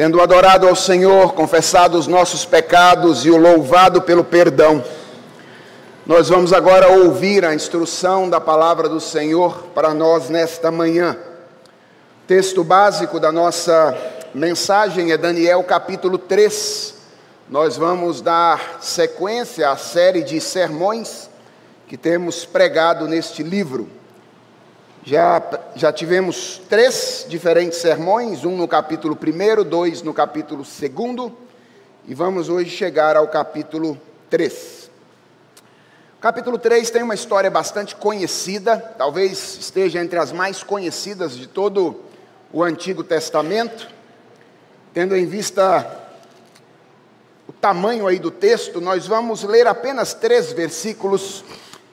Tendo adorado ao Senhor, confessado os nossos pecados e o louvado pelo perdão, nós vamos agora ouvir a instrução da palavra do Senhor para nós nesta manhã. Texto básico da nossa mensagem é Daniel capítulo 3. Nós vamos dar sequência à série de sermões que temos pregado neste livro. Já, já tivemos três diferentes sermões, um no capítulo 1, dois no capítulo 2, e vamos hoje chegar ao capítulo 3. O capítulo 3 tem uma história bastante conhecida, talvez esteja entre as mais conhecidas de todo o Antigo Testamento, tendo em vista o tamanho aí do texto, nós vamos ler apenas três versículos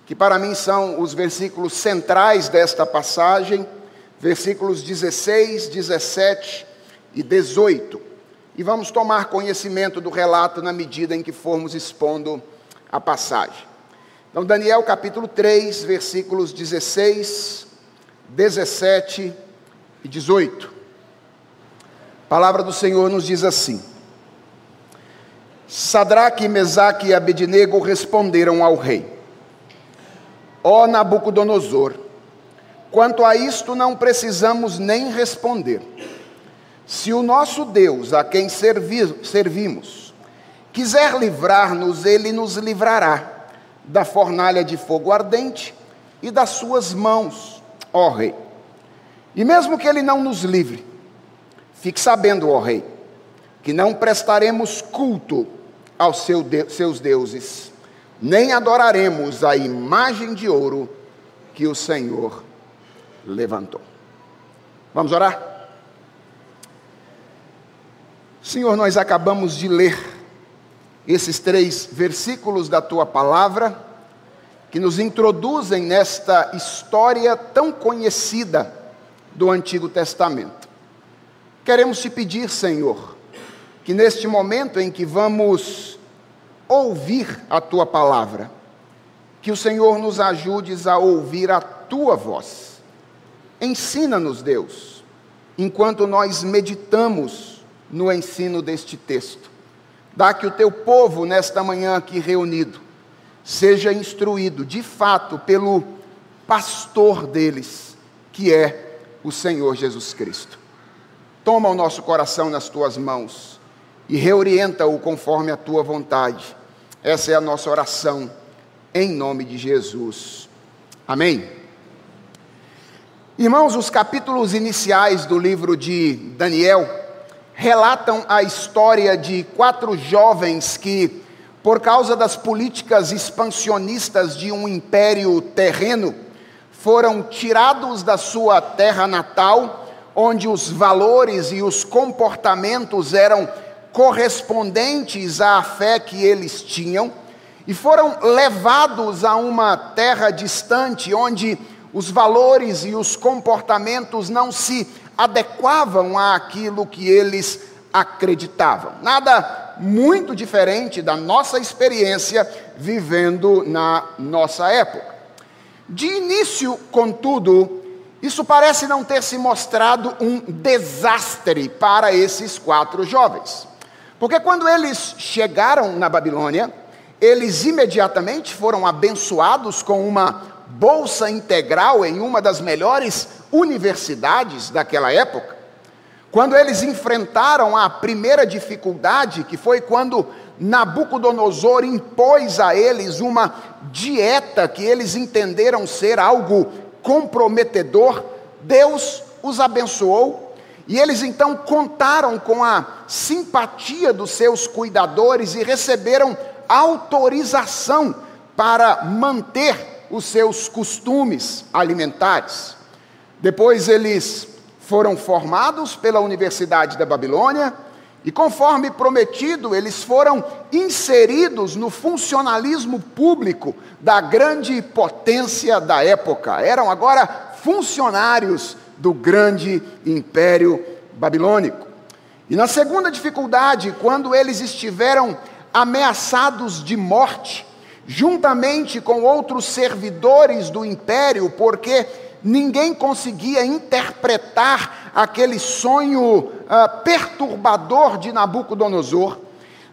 que para mim são os versículos centrais desta passagem, versículos 16, 17 e 18. E vamos tomar conhecimento do relato na medida em que formos expondo a passagem. Então, Daniel capítulo 3, versículos 16, 17 e 18. A palavra do Senhor nos diz assim: Sadraque, Mesaque e Abednego responderam ao rei: Ó Nabucodonosor, quanto a isto não precisamos nem responder. Se o nosso Deus, a quem servi servimos, quiser livrar-nos, ele nos livrará da fornalha de fogo ardente e das suas mãos, ó Rei. E mesmo que ele não nos livre, fique sabendo, ó Rei, que não prestaremos culto aos seu de seus deuses nem adoraremos a imagem de ouro que o Senhor levantou. Vamos orar? Senhor, nós acabamos de ler esses três versículos da tua palavra que nos introduzem nesta história tão conhecida do Antigo Testamento. Queremos te pedir, Senhor, que neste momento em que vamos ouvir a tua palavra. Que o Senhor nos ajudes a ouvir a tua voz. Ensina-nos, Deus, enquanto nós meditamos no ensino deste texto. Dá que o teu povo, nesta manhã aqui reunido, seja instruído de fato pelo pastor deles, que é o Senhor Jesus Cristo. Toma o nosso coração nas tuas mãos e reorienta-o conforme a tua vontade essa é a nossa oração, em nome de Jesus. Amém. Irmãos, os capítulos iniciais do livro de Daniel relatam a história de quatro jovens que, por causa das políticas expansionistas de um império terreno, foram tirados da sua terra natal, onde os valores e os comportamentos eram correspondentes à fé que eles tinham, e foram levados a uma terra distante, onde os valores e os comportamentos não se adequavam àquilo que eles acreditavam. Nada muito diferente da nossa experiência vivendo na nossa época. De início, contudo, isso parece não ter se mostrado um desastre para esses quatro jovens. Porque quando eles chegaram na Babilônia, eles imediatamente foram abençoados com uma bolsa integral em uma das melhores universidades daquela época. Quando eles enfrentaram a primeira dificuldade, que foi quando Nabucodonosor impôs a eles uma dieta que eles entenderam ser algo comprometedor, Deus os abençoou e eles então contaram com a simpatia dos seus cuidadores e receberam autorização para manter os seus costumes alimentares. Depois eles foram formados pela Universidade da Babilônia e, conforme prometido, eles foram inseridos no funcionalismo público da grande potência da época. Eram agora funcionários do grande império babilônico. E na segunda dificuldade, quando eles estiveram ameaçados de morte, juntamente com outros servidores do império, porque ninguém conseguia interpretar aquele sonho uh, perturbador de Nabucodonosor,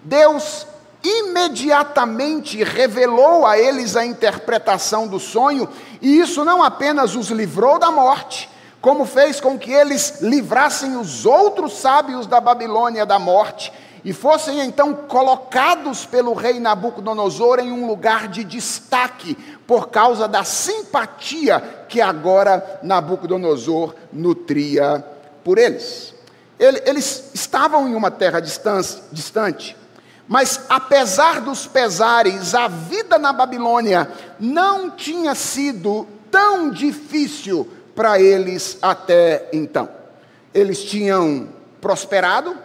Deus imediatamente revelou a eles a interpretação do sonho, e isso não apenas os livrou da morte, como fez com que eles livrassem os outros sábios da Babilônia da morte, e fossem então colocados pelo rei Nabucodonosor em um lugar de destaque, por causa da simpatia que agora Nabucodonosor nutria por eles. Eles estavam em uma terra distante, mas apesar dos pesares, a vida na Babilônia não tinha sido tão difícil para eles até então. Eles tinham prosperado,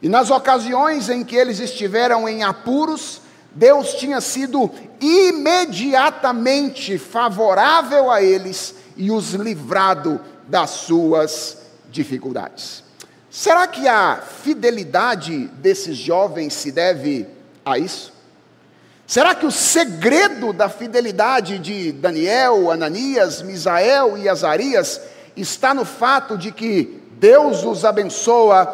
e nas ocasiões em que eles estiveram em apuros, Deus tinha sido imediatamente favorável a eles e os livrado das suas dificuldades. Será que a fidelidade desses jovens se deve a isso? Será que o segredo da fidelidade de Daniel, Ananias, Misael e Azarias está no fato de que Deus os abençoa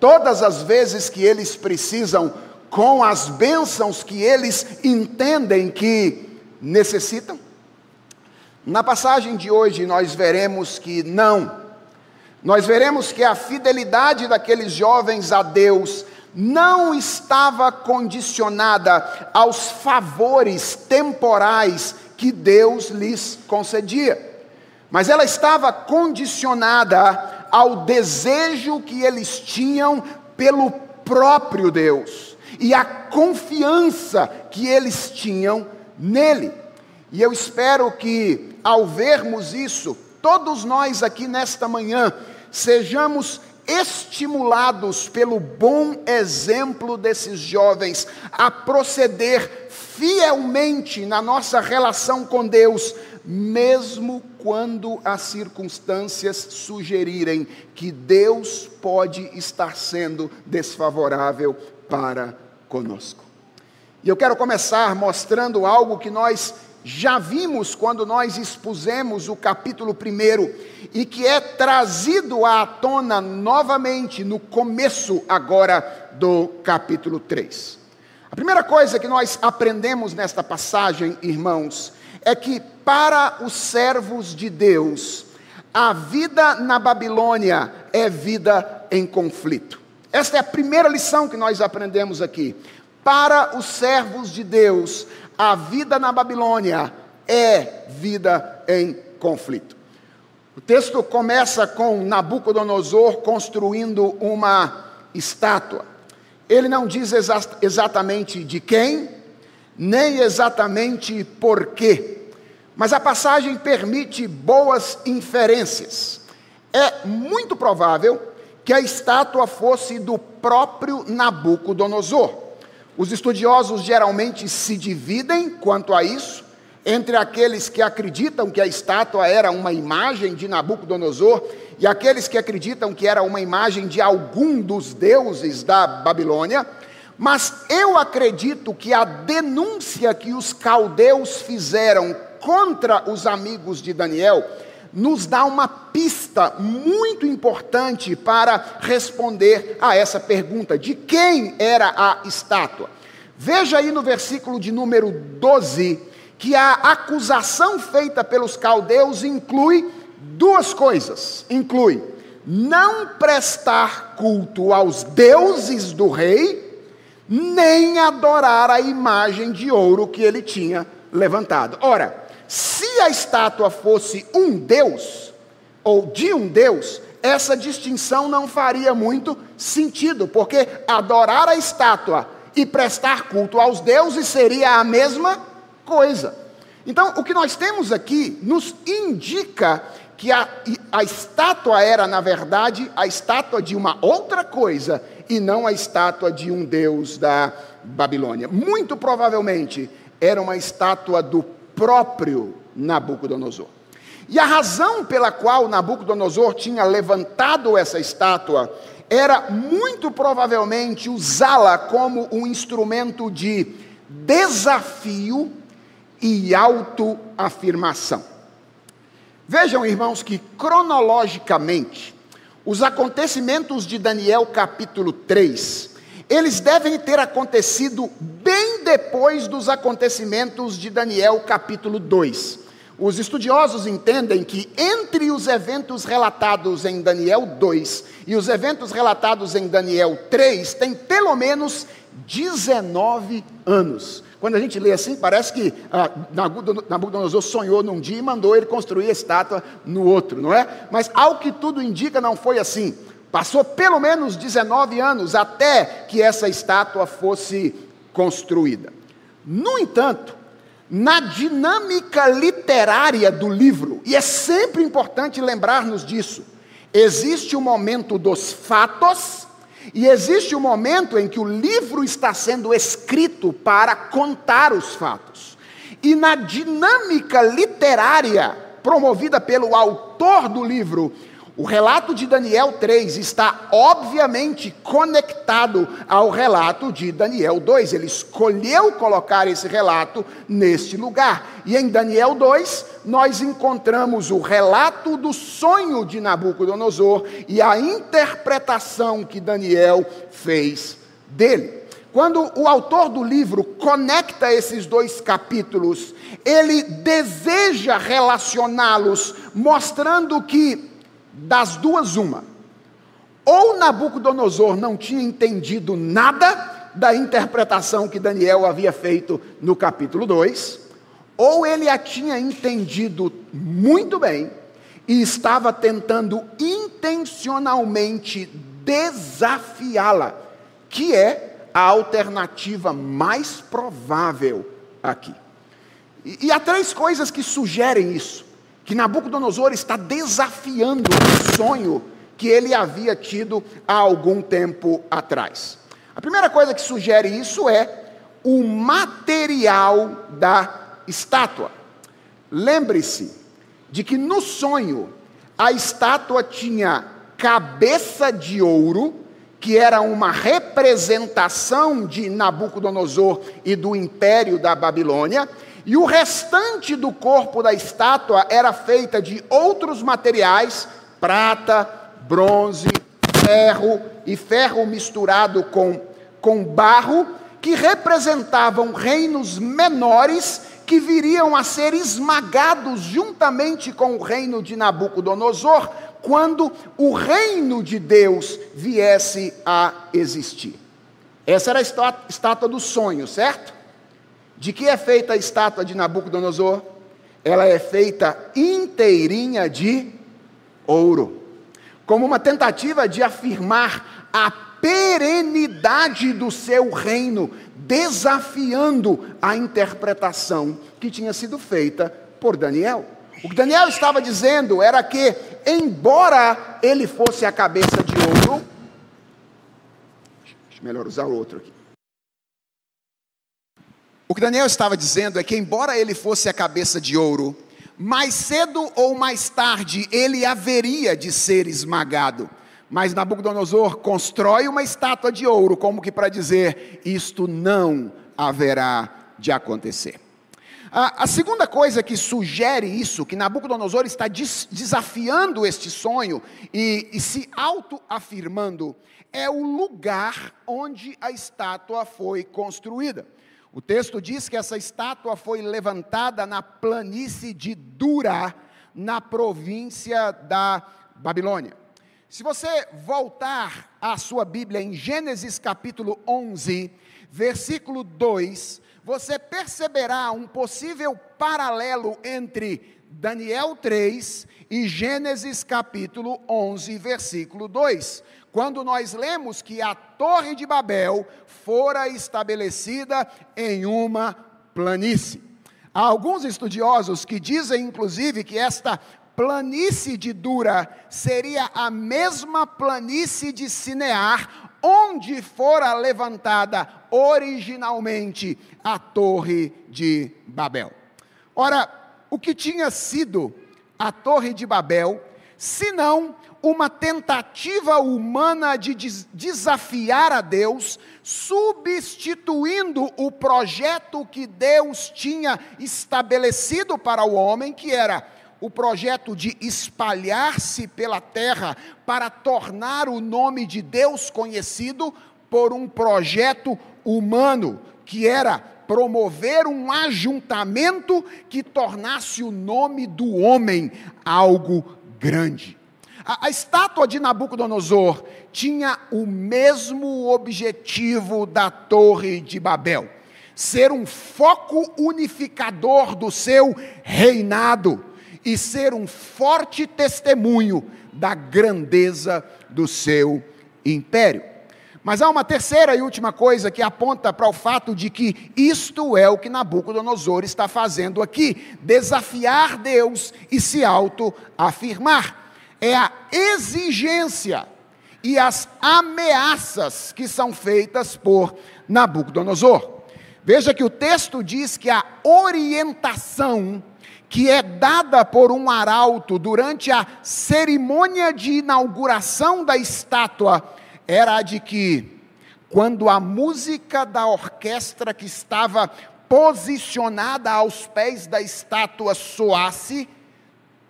todas as vezes que eles precisam, com as bênçãos que eles entendem que necessitam? Na passagem de hoje, nós veremos que não. Nós veremos que a fidelidade daqueles jovens a Deus não estava condicionada aos favores temporais que Deus lhes concedia, mas ela estava condicionada ao desejo que eles tinham pelo próprio Deus e a confiança que eles tinham nele. E eu espero que, ao vermos isso, todos nós aqui nesta manhã sejamos estimulados pelo bom exemplo desses jovens a proceder fielmente na nossa relação com Deus, mesmo quando as circunstâncias sugerirem que Deus pode estar sendo desfavorável para conosco. E eu quero começar mostrando algo que nós já vimos quando nós expusemos o capítulo 1 e que é trazido à tona novamente no começo agora do capítulo 3. A primeira coisa que nós aprendemos nesta passagem, irmãos, é que para os servos de Deus, a vida na Babilônia é vida em conflito. Esta é a primeira lição que nós aprendemos aqui. Para os servos de Deus, a vida na Babilônia é vida em conflito. O texto começa com Nabucodonosor construindo uma estátua. Ele não diz exa exatamente de quem, nem exatamente por quê, mas a passagem permite boas inferências. É muito provável que a estátua fosse do próprio Nabucodonosor. Os estudiosos geralmente se dividem quanto a isso, entre aqueles que acreditam que a estátua era uma imagem de Nabucodonosor e aqueles que acreditam que era uma imagem de algum dos deuses da Babilônia. Mas eu acredito que a denúncia que os caldeus fizeram contra os amigos de Daniel nos dá uma pista muito importante para responder a essa pergunta: de quem era a estátua? Veja aí no versículo de número 12 que a acusação feita pelos caldeus inclui duas coisas: inclui não prestar culto aos deuses do rei, nem adorar a imagem de ouro que ele tinha levantado. Ora, se a estátua fosse um deus, ou de um deus, essa distinção não faria muito sentido, porque adorar a estátua e prestar culto aos deuses seria a mesma coisa. Então, o que nós temos aqui nos indica que a, a estátua era, na verdade, a estátua de uma outra coisa e não a estátua de um deus da Babilônia. Muito provavelmente era uma estátua do próprio Nabucodonosor. E a razão pela qual Nabucodonosor tinha levantado essa estátua era muito provavelmente usá-la como um instrumento de desafio e autoafirmação. Vejam, irmãos, que cronologicamente, os acontecimentos de Daniel capítulo 3, eles devem ter acontecido bem depois dos acontecimentos de Daniel capítulo 2. Os estudiosos entendem que entre os eventos relatados em Daniel 2 e os eventos relatados em Daniel 3 tem pelo menos 19 anos. Quando a gente lê assim, parece que ah, Nabucodonosor sonhou num dia e mandou ele construir a estátua no outro, não é? Mas ao que tudo indica, não foi assim. Passou pelo menos 19 anos até que essa estátua fosse construída. No entanto, na dinâmica literária do livro, e é sempre importante lembrar-nos disso, existe o momento dos fatos e existe um momento em que o livro está sendo escrito para contar os fatos. E na dinâmica literária promovida pelo autor do livro, o relato de Daniel 3 está obviamente conectado ao relato de Daniel 2. Ele escolheu colocar esse relato neste lugar. E em Daniel 2, nós encontramos o relato do sonho de Nabucodonosor e a interpretação que Daniel fez dele. Quando o autor do livro conecta esses dois capítulos, ele deseja relacioná-los, mostrando que das duas, uma. Ou Nabucodonosor não tinha entendido nada da interpretação que Daniel havia feito no capítulo 2, ou ele a tinha entendido muito bem e estava tentando intencionalmente desafiá-la, que é a alternativa mais provável aqui. E, e há três coisas que sugerem isso que Nabucodonosor está desafiando o sonho que ele havia tido há algum tempo atrás. A primeira coisa que sugere isso é o material da estátua. Lembre-se de que no sonho a estátua tinha cabeça de ouro, que era uma representação de Nabucodonosor e do império da Babilônia, e o restante do corpo da estátua era feita de outros materiais, prata, bronze, ferro e ferro misturado com, com barro, que representavam reinos menores que viriam a ser esmagados juntamente com o reino de Nabucodonosor, quando o reino de Deus viesse a existir. Essa era a estátua do sonho, certo? De que é feita a estátua de Nabucodonosor? Ela é feita inteirinha de ouro, como uma tentativa de afirmar a perenidade do seu reino, desafiando a interpretação que tinha sido feita por Daniel. O que Daniel estava dizendo era que, embora ele fosse a cabeça de ouro, melhor usar o outro aqui. O que Daniel estava dizendo é que, embora ele fosse a cabeça de ouro, mais cedo ou mais tarde ele haveria de ser esmagado. Mas Nabucodonosor constrói uma estátua de ouro, como que para dizer: isto não haverá de acontecer. A, a segunda coisa que sugere isso, que Nabucodonosor está des, desafiando este sonho e, e se autoafirmando, é o lugar onde a estátua foi construída. O texto diz que essa estátua foi levantada na planície de Dura, na província da Babilônia. Se você voltar à sua Bíblia em Gênesis capítulo 11, versículo 2, você perceberá um possível paralelo entre Daniel 3 e Gênesis capítulo 11, versículo 2 quando nós lemos que a Torre de Babel fora estabelecida em uma planície. Há alguns estudiosos que dizem, inclusive, que esta planície de Dura seria a mesma planície de Sinear, onde fora levantada originalmente a Torre de Babel. Ora, o que tinha sido a Torre de Babel, senão uma tentativa humana de desafiar a Deus, substituindo o projeto que Deus tinha estabelecido para o homem, que era o projeto de espalhar-se pela terra para tornar o nome de Deus conhecido por um projeto humano, que era promover um ajuntamento que tornasse o nome do homem algo grande. A, a, estátua de Nabucodonosor tinha o mesmo objetivo da Torre de Babel: ser um foco unificador do seu reinado e ser um forte testemunho da grandeza do seu império. Mas há uma terceira e última coisa que aponta para o fato de que isto é o que Nabucodonosor está fazendo aqui: desafiar Deus e se autoafirmar. É a exigência e as ameaças que são feitas por Nabucodonosor. Veja que o texto diz que a orientação que é dada por um arauto durante a cerimônia de inauguração da estátua era a de que, quando a música da orquestra que estava posicionada aos pés da estátua soasse,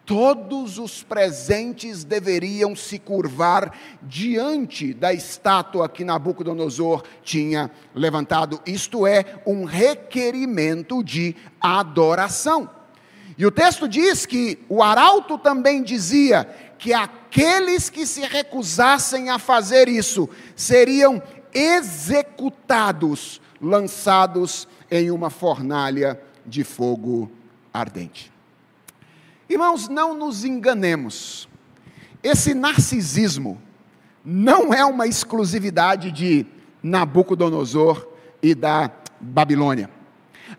todos os presentes deveriam se curvar diante da estátua que Nabucodonosor tinha levantado. Isto é um requerimento de adoração. E o texto diz que o arauto também dizia que aqueles que se recusassem a fazer isso seriam executados, lançados em uma fornalha de fogo ardente. Irmãos, não nos enganemos. Esse narcisismo não é uma exclusividade de Nabucodonosor e da Babilônia.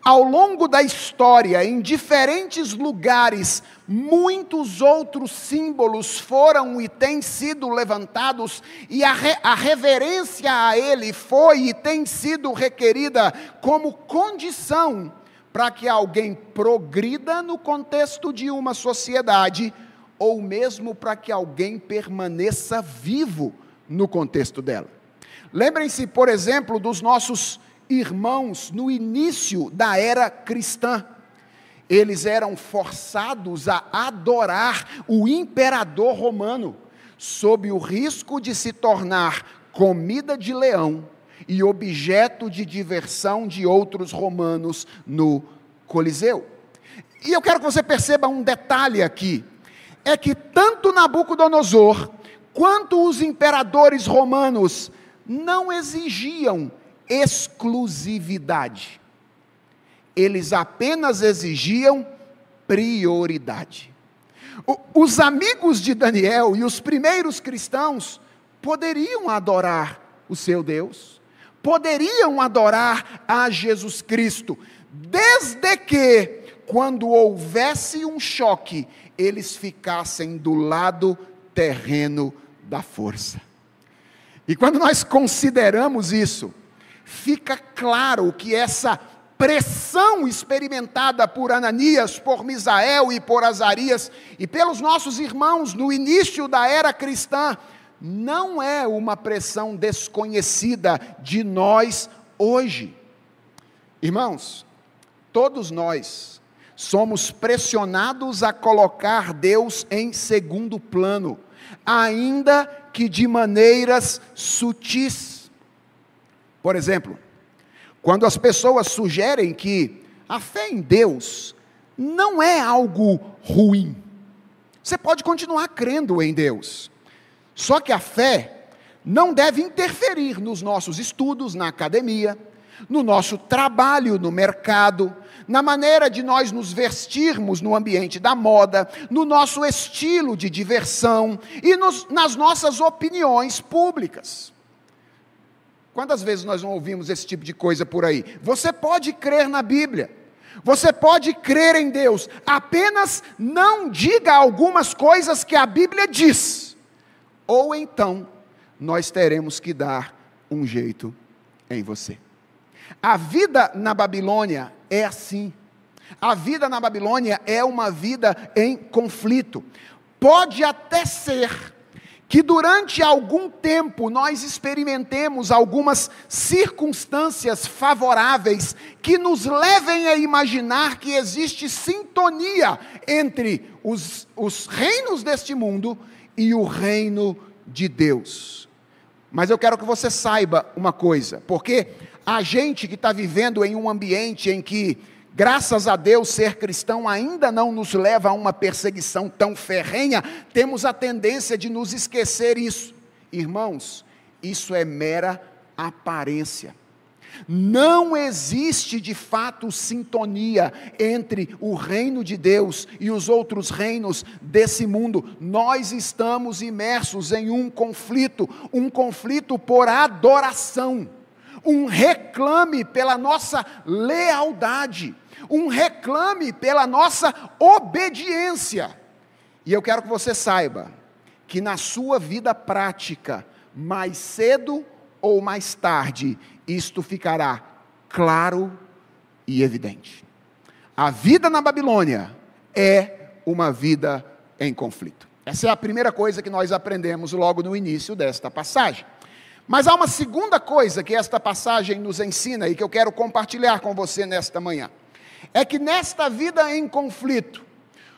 Ao longo da história, em diferentes lugares, muitos outros símbolos foram e têm sido levantados, e a, re, a reverência a ele foi e tem sido requerida como condição para que alguém progrida no contexto de uma sociedade, ou mesmo para que alguém permaneça vivo no contexto dela. Lembrem-se, por exemplo, dos nossos irmãos no início da era cristã. Eles eram forçados a adorar o imperador romano, sob o risco de se tornar comida de leão e objeto de diversão de outros romanos no Coliseu. E eu quero que você perceba um detalhe aqui: é que tanto Nabucodonosor quanto os imperadores romanos não exigiam exclusividade. Eles apenas exigiam prioridade. os amigos de Daniel e os primeiros cristãos poderiam adorar o seu Deus, poderiam adorar a Jesus Cristo, desde que, quando houvesse um choque, eles ficassem do lado terreno da força. E quando nós consideramos isso, fica claro que essa pressão experimentada por Ananias, por Misael e por Azarias e pelos nossos irmãos no início da era cristã, não é uma pressão desconhecida de nós hoje. Irmãos, todos nós somos pressionados a colocar Deus em segundo plano, ainda que de maneiras sutis. Por exemplo, quando as pessoas sugerem que a fé em Deus não é algo ruim, você pode continuar crendo em Deus, só que a fé não deve interferir nos nossos estudos na academia, no nosso trabalho no mercado, na maneira de nós nos vestirmos no ambiente da moda, no nosso estilo de diversão e nos, nas nossas opiniões públicas. Quantas vezes nós não ouvimos esse tipo de coisa por aí? Você pode crer na Bíblia, você pode crer em Deus, apenas não diga algumas coisas que a Bíblia diz, ou então nós teremos que dar um jeito em você. A vida na Babilônia é assim. A vida na Babilônia é uma vida em conflito. Pode até ser que durante algum tempo nós experimentemos algumas circunstâncias favoráveis que nos levem a imaginar que existe sintonia entre os, os reinos deste mundo e o reino de Deus. Mas eu quero que você saiba uma coisa, porque a gente que está vivendo em um ambiente em que Graças a Deus, ser cristão ainda não nos leva a uma perseguição tão ferrenha, temos a tendência de nos esquecer isso. Irmãos, isso é mera aparência. Não existe de fato sintonia entre o reino de Deus e os outros reinos desse mundo. Nós estamos imersos em um conflito, um conflito por adoração, um reclame pela nossa lealdade um reclame pela nossa obediência. E eu quero que você saiba que na sua vida prática, mais cedo mais tarde, isto ficará claro e evidente. A vida na Babilônia é uma vida em conflito. Essa é a primeira coisa que nós aprendemos logo no início desta passagem. Mas há uma segunda coisa que esta passagem nos ensina e que eu quero compartilhar com você nesta manhã é que nesta vida em conflito,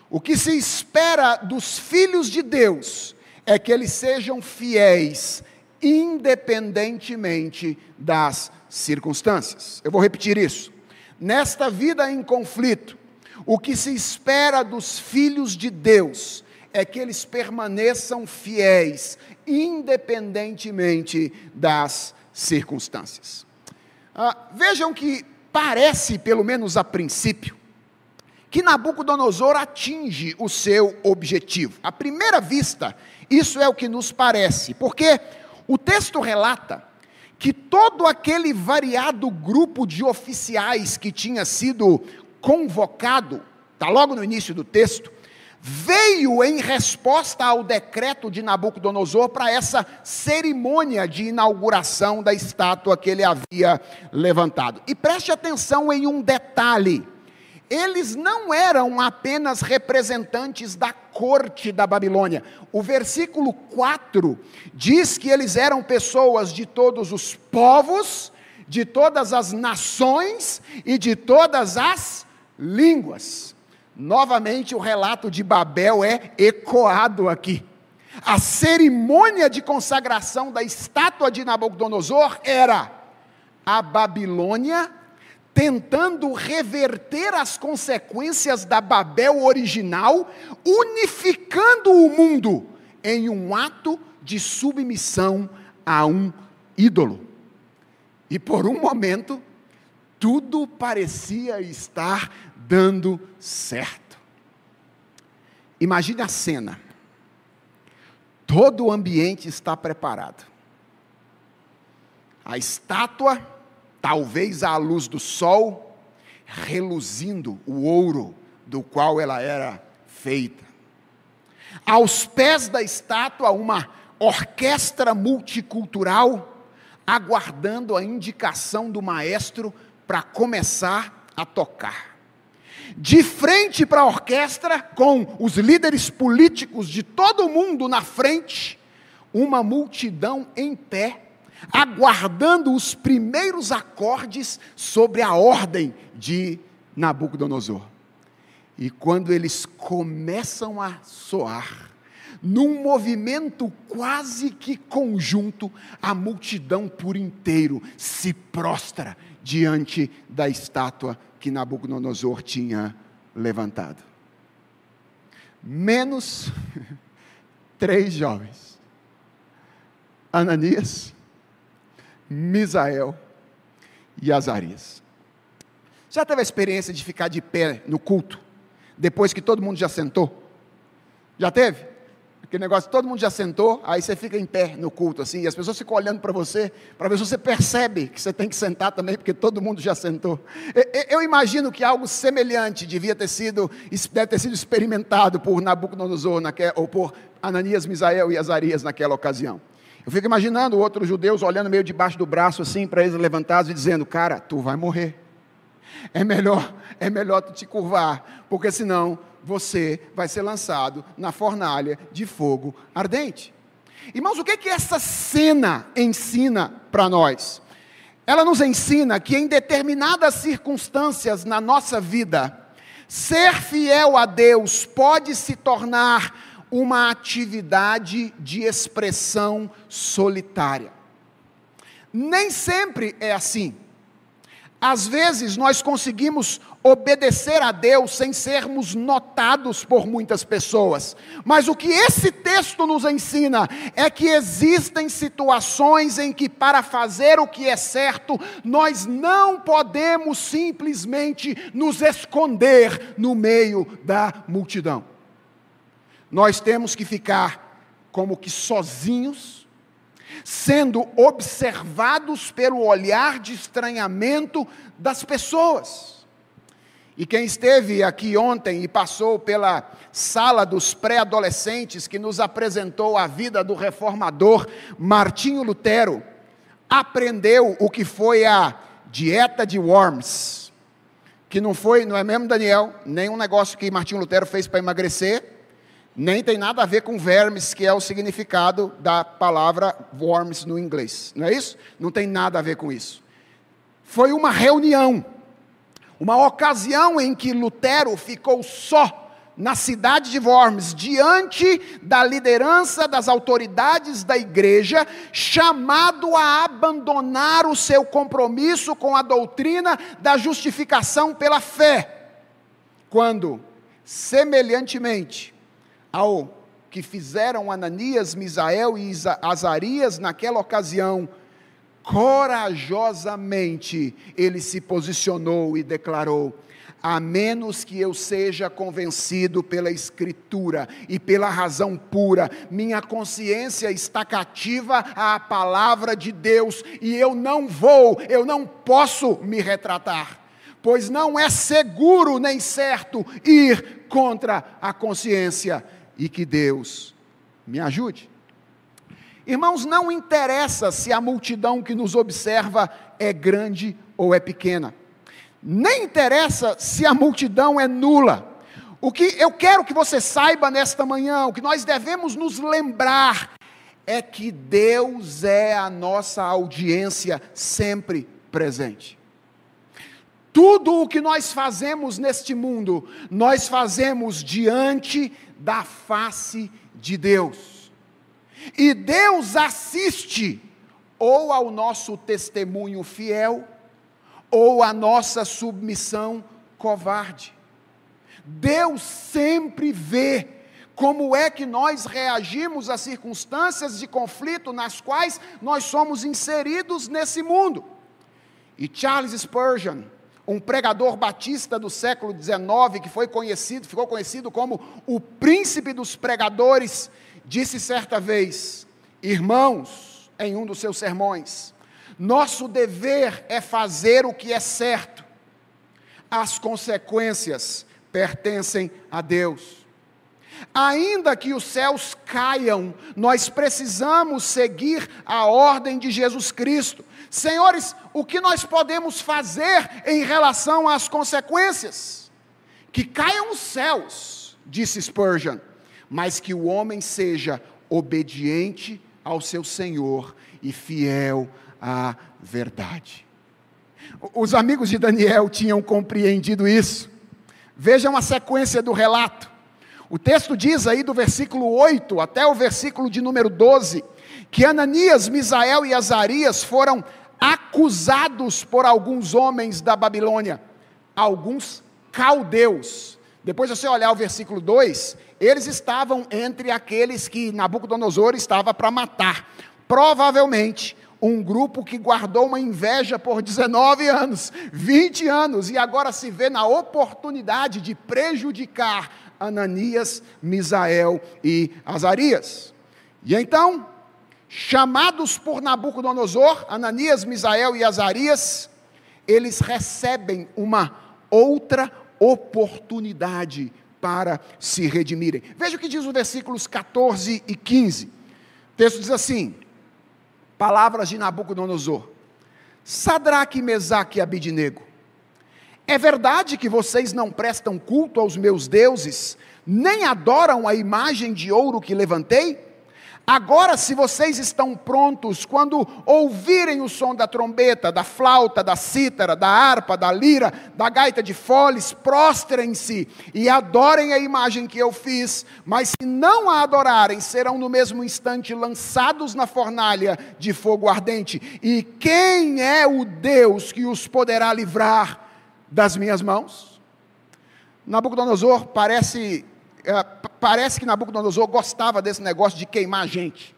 o que se espera dos filhos de Deus é que eles sejam fiéis, independentemente das circunstâncias. Eu vou repetir isso. Nesta vida em conflito, o que se espera dos filhos de Deus é que eles permaneçam fiéis, independentemente das circunstâncias. Ah, vejam que parece, pelo menos a princípio, que Nabucodonosor atinge o seu objetivo. À primeira vista, isso é o que nos parece, porque o texto relata que todo aquele variado grupo de oficiais que tinha sido convocado, está logo no início do texto, veio em resposta ao decreto de Nabucodonosor para essa cerimônia de inauguração da estátua que ele havia levantado. E preste atenção em um detalhe: eles não eram apenas representantes da corte da Babilônia. O versículo 4 diz que eles eram pessoas de todos os povos, de todas as nações e de todas as línguas. Novamente, o relato de Babel é ecoado aqui. A cerimônia de consagração da estátua de Nabucodonosor era a Babilônia tentando reverter as consequências da Babel original, unificando o mundo em um ato de submissão a um ídolo. E por um momento, tudo parecia estar dando certo. Imagine a cena. Todo o ambiente está preparado. A estátua, talvez à luz do sol, reluzindo o ouro do qual ela era feita. Aos pés da estátua, uma orquestra multicultural, aguardando a indicação do maestro para começar a tocar de frente para a orquestra, com os líderes políticos de todo o mundo na frente, uma multidão em pé, aguardando os primeiros acordes sobre a ordem de Nabucodonosor. E quando eles começam a soar, num movimento quase que conjunto, a multidão por inteiro se prostra diante da estátua que Nabucodonosor tinha levantado. Menos três jovens: Ananias, Misael e Azarias. Já teve a experiência de ficar de pé no culto, depois que todo mundo já sentou? Já teve? Aquele negócio, todo mundo já sentou, aí você fica em pé no culto, assim, e as pessoas ficam olhando para você, para ver se você percebe que você tem que sentar também, porque todo mundo já sentou. Eu imagino que algo semelhante devia ter sido, deve ter sido experimentado por Nabucodonosor, naquela, ou por Ananias, Misael e Azarias naquela ocasião. Eu fico imaginando outros judeus olhando meio debaixo do braço, assim, para eles levantados e dizendo: Cara, tu vai morrer. É melhor, é melhor tu te curvar, porque senão você vai ser lançado na fornalha de fogo ardente. Irmãos, o que, que essa cena ensina para nós? Ela nos ensina que em determinadas circunstâncias na nossa vida, ser fiel a Deus pode se tornar uma atividade de expressão solitária. Nem sempre é assim. Às vezes nós conseguimos obedecer a Deus sem sermos notados por muitas pessoas. Mas o que esse texto nos ensina é que existem situações em que, para fazer o que é certo, nós não podemos simplesmente nos esconder no meio da multidão. Nós temos que ficar como que sozinhos sendo observados pelo olhar de estranhamento das pessoas. E quem esteve aqui ontem e passou pela sala dos pré-adolescentes que nos apresentou a vida do reformador Martinho Lutero, aprendeu o que foi a dieta de Worms, que não foi, não é mesmo Daniel, nem um negócio que Martinho Lutero fez para emagrecer, nem tem nada a ver com vermes, que é o significado da palavra worms no inglês. Não é isso? Não tem nada a ver com isso. Foi uma reunião, uma ocasião em que Lutero ficou só na cidade de Worms, diante da liderança das autoridades da igreja, chamado a abandonar o seu compromisso com a doutrina da justificação pela fé. Quando, semelhantemente, ao que fizeram Ananias, Misael e Azarias naquela ocasião, corajosamente ele se posicionou e declarou: a menos que eu seja convencido pela Escritura e pela razão pura, minha consciência está cativa à palavra de Deus e eu não vou, eu não posso me retratar, pois não é seguro nem certo ir contra a consciência e que Deus me ajude. Irmãos, não interessa se a multidão que nos observa é grande ou é pequena, nem interessa se a multidão é nula. O que eu quero que você saiba nesta manhã, o que nós devemos nos lembrar, é que Deus é a nossa audiência sempre presente. Tudo o que nós fazemos neste mundo, nós fazemos diante da face de Deus. E Deus assiste ou ao nosso testemunho fiel, ou à nossa submissão covarde. Deus sempre vê como é que nós reagimos às circunstâncias de conflito nas quais nós somos inseridos nesse mundo. E Charles Spurgeon, um pregador batista do século XIX, que foi conhecido, ficou conhecido como o príncipe dos pregadores, disse certa vez: Irmãos, em um dos seus sermões, nosso dever é fazer o que é certo, as consequências pertencem a Deus. Ainda que os céus caiam, nós precisamos seguir a ordem de Jesus Cristo. Senhores, o que nós podemos fazer em relação às consequências? Que caiam os céus, disse Spurgeon, mas que o homem seja obediente ao seu Senhor e fiel à verdade. Os amigos de Daniel tinham compreendido isso. Vejam a sequência do relato. O texto diz aí do versículo 8 até o versículo de número 12 que Ananias, Misael e Azarias foram acusados por alguns homens da Babilônia, alguns caldeus. Depois você olhar o versículo 2, eles estavam entre aqueles que Nabucodonosor estava para matar. Provavelmente um grupo que guardou uma inveja por 19 anos, 20 anos, e agora se vê na oportunidade de prejudicar Ananias, Misael e Azarias. E então, chamados por Nabucodonosor, Ananias, Misael e Azarias, eles recebem uma outra oportunidade para se redimirem. Veja o que diz os versículos 14 e 15. O texto diz assim: Palavras de Nabucodonosor. Sadraque, Mesaque e Abidinego. É verdade que vocês não prestam culto aos meus deuses, nem adoram a imagem de ouro que levantei? Agora, se vocês estão prontos, quando ouvirem o som da trombeta, da flauta, da cítara, da harpa, da lira, da gaita de foles, prostrem-se e adorem a imagem que eu fiz. Mas se não a adorarem, serão no mesmo instante lançados na fornalha de fogo ardente. E quem é o Deus que os poderá livrar das minhas mãos? Nabucodonosor parece é, parece que Nabucodonosor gostava desse negócio de queimar gente.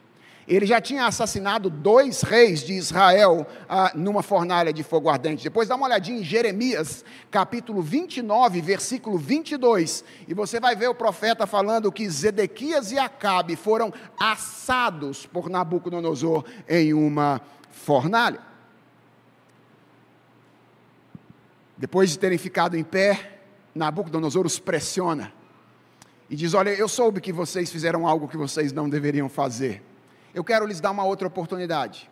Ele já tinha assassinado dois reis de Israel ah, numa fornalha de fogo ardente. Depois dá uma olhadinha em Jeremias, capítulo 29, versículo 22, e você vai ver o profeta falando que Zedequias e Acabe foram assados por Nabucodonosor em uma fornalha. Depois de terem ficado em pé, Nabucodonosor os pressiona e diz: Olha, eu soube que vocês fizeram algo que vocês não deveriam fazer. Eu quero lhes dar uma outra oportunidade.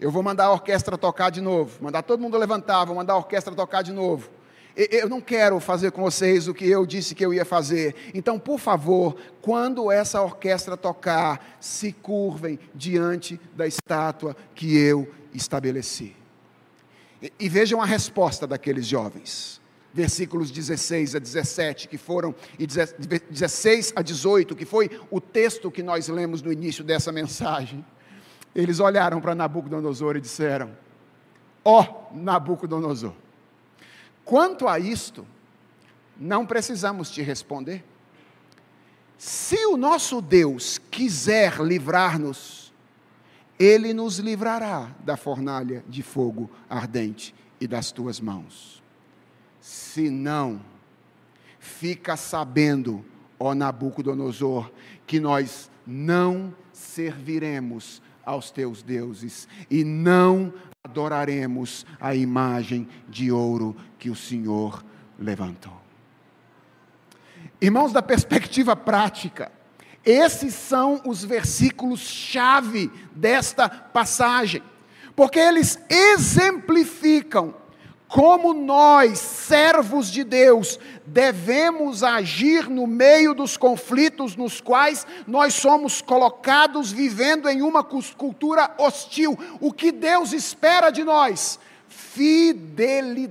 Eu vou mandar a orquestra tocar de novo, mandar todo mundo levantar, vou mandar a orquestra tocar de novo. Eu não quero fazer com vocês o que eu disse que eu ia fazer. Então, por favor, quando essa orquestra tocar, se curvem diante da estátua que eu estabeleci. E, vejam a resposta daqueles jovens versículos 16 a 17, que foram, e 16 a 18, que foi o texto que nós lemos no início dessa mensagem. Eles olharam para Nabucodonosor e disseram: Ó oh, Nabucodonosor, quanto a isto, não precisamos te responder. Se o nosso Deus quiser livrar-nos, ele nos livrará da fornalha de fogo ardente e das tuas mãos. Se não, fica sabendo, ó Nabucodonosor, que nós não serviremos aos teus deuses e não adoraremos a imagem de ouro que o Senhor levantou. Irmãos, da perspectiva prática, esses são os versículos-chave desta passagem, porque eles exemplificam como nós, servos de Deus, devemos agir no meio dos conflitos nos quais nós somos colocados vivendo em uma cultura hostil. O que Deus espera de nós? Fidelidade.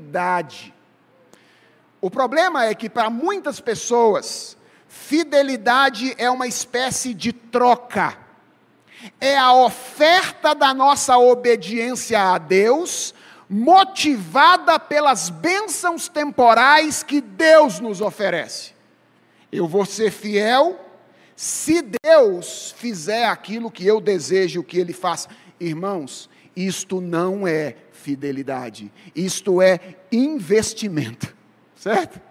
O problema é que para muitas pessoas, fidelidade é uma espécie de troca. É a oferta da nossa obediência a Deus motivada pelas bênçãos temporais que Deus nos oferece. Eu vou ser fiel se Deus fizer aquilo que eu desejo que Ele faça. Irmãos, isto não é fidelidade, isto é investimento, certo?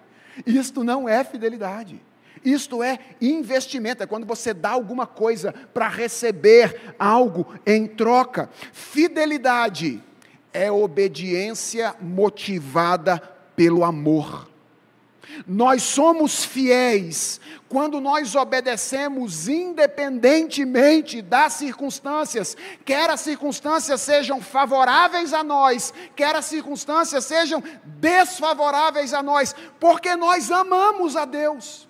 Isto não é fidelidade. Isto é investimento, é quando você dá alguma coisa para receber algo em troca. Fidelidade é obediência motivada pelo amor. Nós somos fiéis quando nós obedecemos independentemente das circunstâncias, quer as circunstâncias sejam favoráveis a nós, quer as circunstâncias sejam desfavoráveis a nós, porque nós amamos a Deus,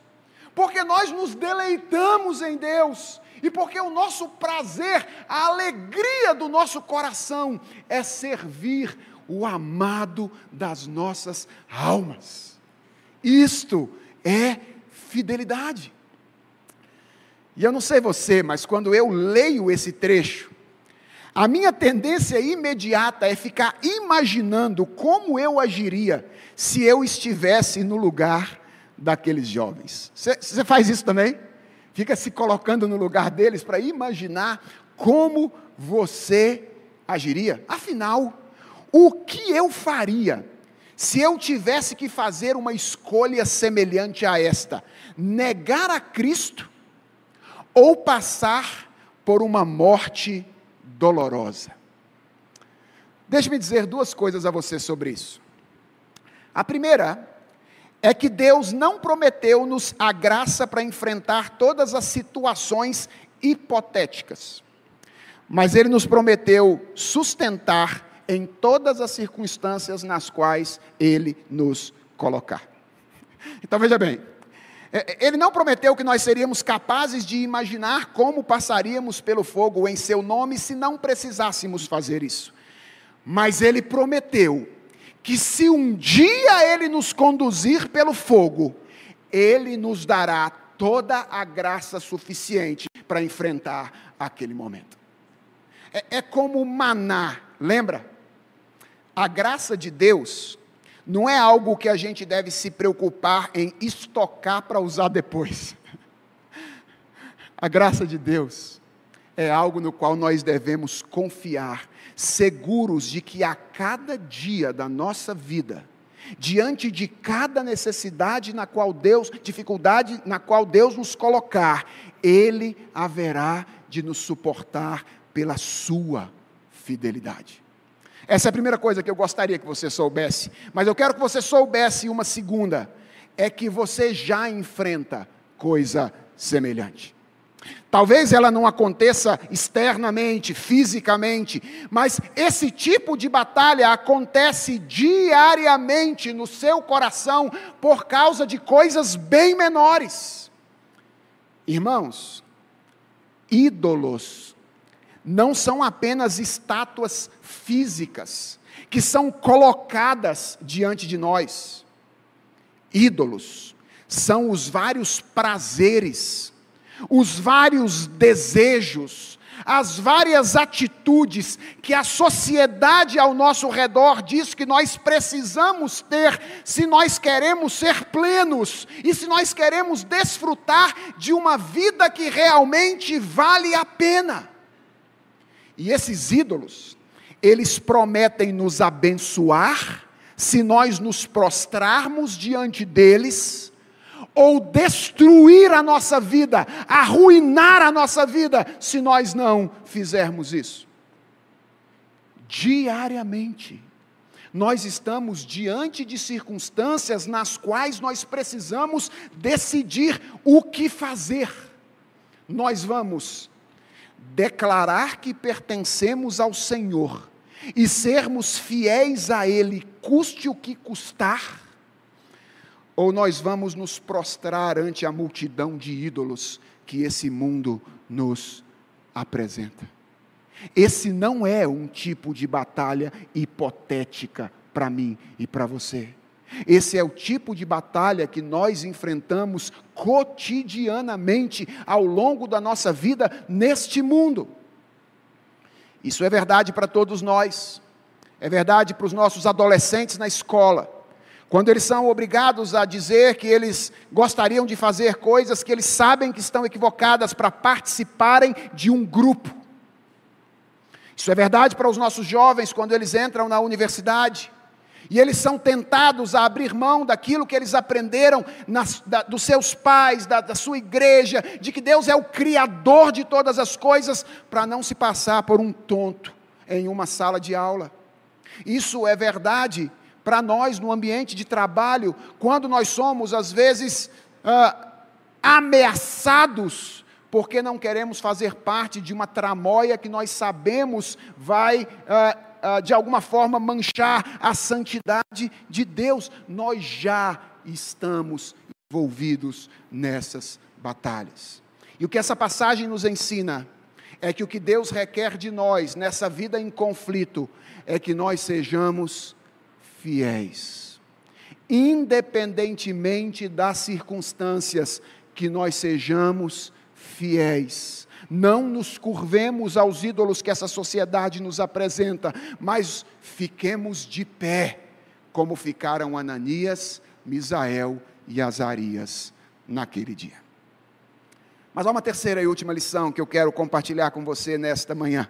porque nós nos deleitamos em Deus e porque o nosso prazer, a alegria do nosso coração é servir o amado das nossas almas. Isto é fidelidade. E eu não sei você, mas quando eu leio esse trecho, a minha tendência imediata é ficar imaginando como eu agiria se eu estivesse no lugar daqueles jovens. Você faz isso também? fica se colocando no lugar deles para imaginar como você agiria. Afinal, o que eu faria se eu tivesse que fazer uma escolha semelhante a esta? Negar a Cristo ou passar por uma morte dolorosa? Deixe-me dizer duas coisas a você sobre isso. A primeira é que Deus não prometeu-nos a graça para enfrentar todas as situações hipotéticas, mas Ele nos prometeu sustentar em todas as circunstâncias nas quais Ele nos colocar. Então veja bem, É, é, ele não prometeu que nós seríamos capazes de imaginar como passaríamos pelo fogo em seu nome se não precisássemos fazer isso. Mas ele prometeu que se um dia ele nos conduzir pelo fogo, ele nos dará toda a graça suficiente para enfrentar aquele momento. É, é como maná, lembra? A graça de Deus não é algo que a gente deve se preocupar em estocar para usar depois. A graça de Deus é algo no qual nós devemos confiar, seguros de que a cada dia da nossa vida, diante de cada necessidade na qual Deus, dificuldade na qual Deus nos colocar, Ele haverá de nos suportar pela sua fidelidade. Essa é a primeira coisa que eu gostaria que você soubesse. Mas eu quero que você soubesse uma segunda: é que você já enfrenta coisa semelhante. Talvez ela não aconteça externamente, fisicamente, mas esse tipo de batalha acontece diariamente no seu coração por causa de coisas bem menores. Irmãos, ídolos não são apenas estátuas físicas que são colocadas diante de nós. Ídolos são os vários prazeres, os vários desejos, as várias atitudes que a sociedade ao nosso redor diz que nós precisamos ter se nós queremos ser plenos e se nós queremos desfrutar de uma vida que realmente vale a pena. E esses ídolos, eles prometem nos abençoar se nós nos prostrarmos diante deles, ou destruir a nossa vida, arruinar a nossa vida, se nós não fizermos isso. Diariamente, nós estamos diante de circunstâncias nas quais nós precisamos decidir o que fazer. Nós vamos declarar que pertencemos ao Senhor e sermos fiéis a Ele, custe o que custar, ou nós vamos nos prostrar ante a multidão de ídolos que esse mundo nos apresenta. Esse não é um tipo de batalha hipotética para mim e para você. Esse é o tipo de batalha que nós enfrentamos cotidianamente ao longo da nossa vida neste mundo. Isso é verdade para todos nós, é verdade para os nossos adolescentes na escola, quando eles são obrigados a dizer que eles gostariam de fazer coisas que eles sabem que estão equivocadas para participarem de um grupo. Isso é verdade para os nossos jovens quando eles entram na universidade e eles são tentados a abrir mão daquilo que eles aprenderam nas, da, dos seus pais, da, da sua igreja, de que Deus é o Criador de todas as coisas, para não se passar por um tonto em uma sala de aula. Isso é verdade para nós no ambiente de trabalho, quando nós somos, às vezes, ah, ameaçados porque não queremos fazer parte de uma tramóia que nós sabemos vai. Ah, ah, de alguma forma manchar a santidade de Deus. Nós já estamos envolvidos nessas batalhas. E o que essa passagem nos ensina é que o que Deus requer de nós nessa vida em conflito é que nós sejamos fiéis. Independentemente das circunstâncias, que nós sejamos fiéis não nos curvemos aos ídolos que essa sociedade nos apresenta, mas fiquemos de pé, como ficaram Ananias, Misael e Azarias naquele dia. Mas há uma terceira e última lição que eu quero compartilhar com você nesta manhã.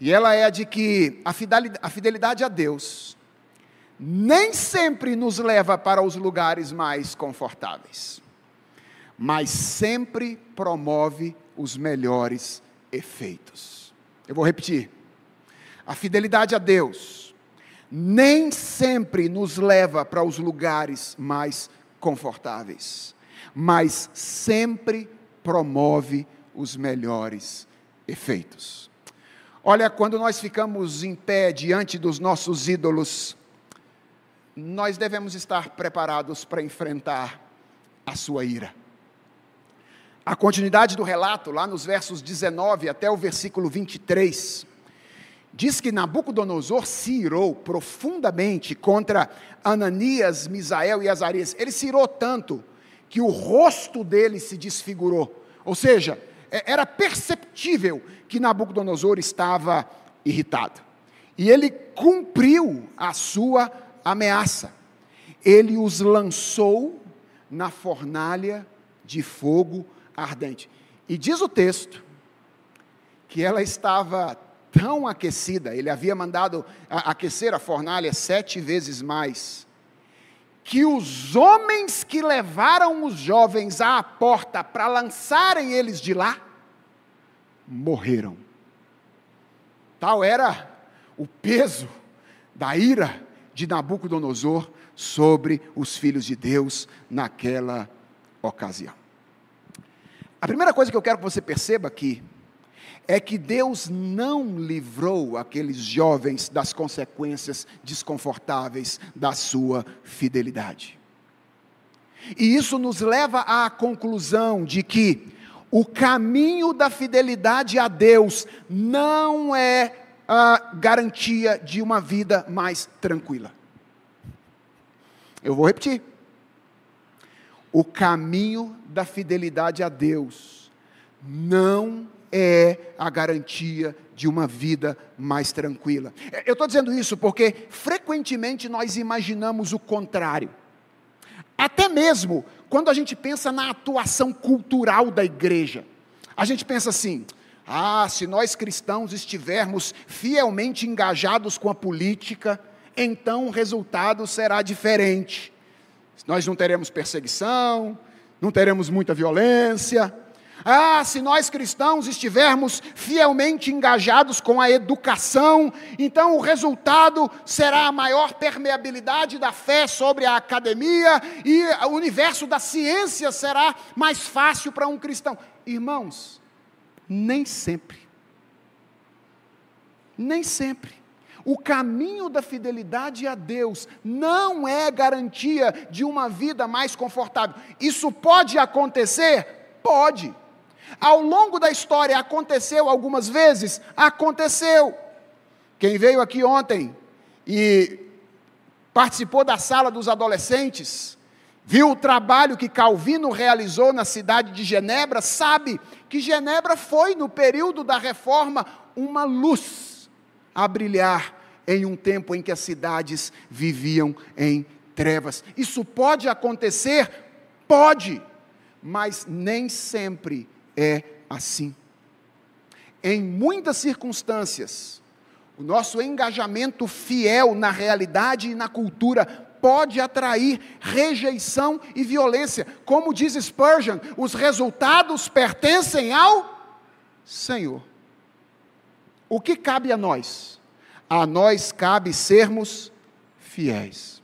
E ela é a de que a fidelidade a Deus nem sempre nos leva para os lugares mais confortáveis mas sempre promove os melhores efeitos. Eu vou repetir. A fidelidade a Deus nem sempre nos leva para os lugares mais confortáveis, mas sempre promove os melhores efeitos. Olha, quando nós ficamos em pé diante dos nossos ídolos, nós devemos estar preparados para enfrentar a sua ira. A continuidade do relato, lá nos versos 19 até o versículo 23, diz que Nabucodonosor se irou profundamente contra Ananias, Misael e Azarias. Ele se irou tanto que o rosto dele se desfigurou. Ou seja, era perceptível que Nabucodonosor estava irritado. E ele cumpriu a sua ameaça. Ele os lançou na fornalha de fogo ardente. E diz o texto que ela estava tão aquecida, ele havia mandado aquecer a fornalha sete vezes mais, que os homens que levaram os jovens à porta para lançarem eles de lá, morreram. Tal era o peso da ira de Nabucodonosor sobre os filhos de Deus naquela ocasião. A primeira coisa que eu quero que você perceba aqui é que Deus não livrou aqueles jovens das consequências desconfortáveis da sua fidelidade. E isso nos leva à conclusão de que o caminho da fidelidade a Deus não é a garantia de uma vida mais tranquila. Eu vou repetir o caminho da fidelidade a Deus não é a garantia de uma vida mais tranquila. Eu estou dizendo isso porque frequentemente nós imaginamos o contrário. Até mesmo quando a gente pensa na atuação cultural da igreja, a gente pensa assim: ah, se nós cristãos estivermos fielmente engajados com a política, então o resultado será diferente nós não teremos perseguição, não teremos muita violência. Ah, se nós cristãos estivermos fielmente engajados com a educação, então o resultado será a maior permeabilidade da fé sobre a academia e o universo da ciência será mais fácil para um cristão. Irmãos, nem sempre. Nem sempre o caminho da fidelidade a Deus não é garantia de uma vida mais confortável. Isso pode acontecer? Pode. Ao longo da história aconteceu algumas vezes? Aconteceu. Quem veio aqui ontem e participou da sala dos adolescentes, viu o trabalho que Calvino realizou na cidade de Genebra, sabe que Genebra foi, no período da reforma, uma luz a brilhar em um tempo em que as cidades viviam em trevas. Isso pode acontecer? Pode, mas nem sempre é assim. Em muitas circunstâncias, o nosso engajamento fiel na realidade e na cultura pode atrair rejeição e violência. Como diz Spurgeon, os resultados pertencem ao Senhor. O que cabe a nós? a nós cabe sermos fiéis.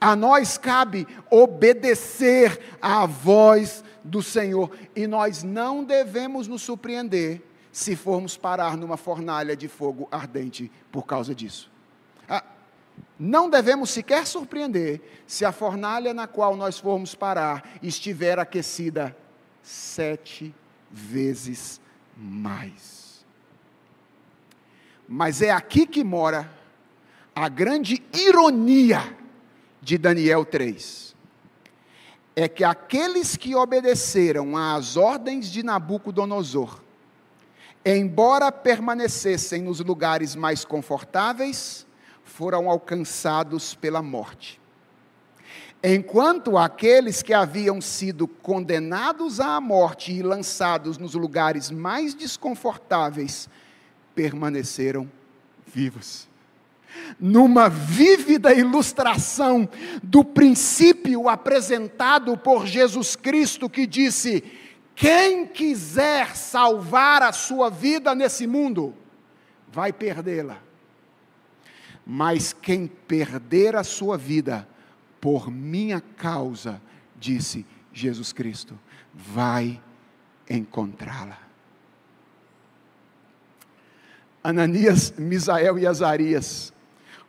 A nós cabe obedecer à voz do Senhor. E nós não devemos nos surpreender se formos parar numa fornalha de fogo ardente por causa disso. Ah, não devemos sequer surpreender se a fornalha na qual nós formos parar estiver aquecida sete vezes mais. Mas é aqui que mora a grande ironia de Daniel 3. É que aqueles que obedeceram às ordens de Nabucodonosor, embora permanecessem nos lugares mais confortáveis, foram alcançados pela morte. Enquanto aqueles que haviam sido condenados à morte e lançados nos lugares mais desconfortáveis permaneceram vivos. Numa vívida ilustração do princípio apresentado por Jesus Cristo, que disse: quem quiser salvar a sua vida nesse mundo, vai perdê-la. Mas quem perder a sua vida por minha causa, disse Jesus Cristo, vai encontrá-la. Ananias, Misael e Azarias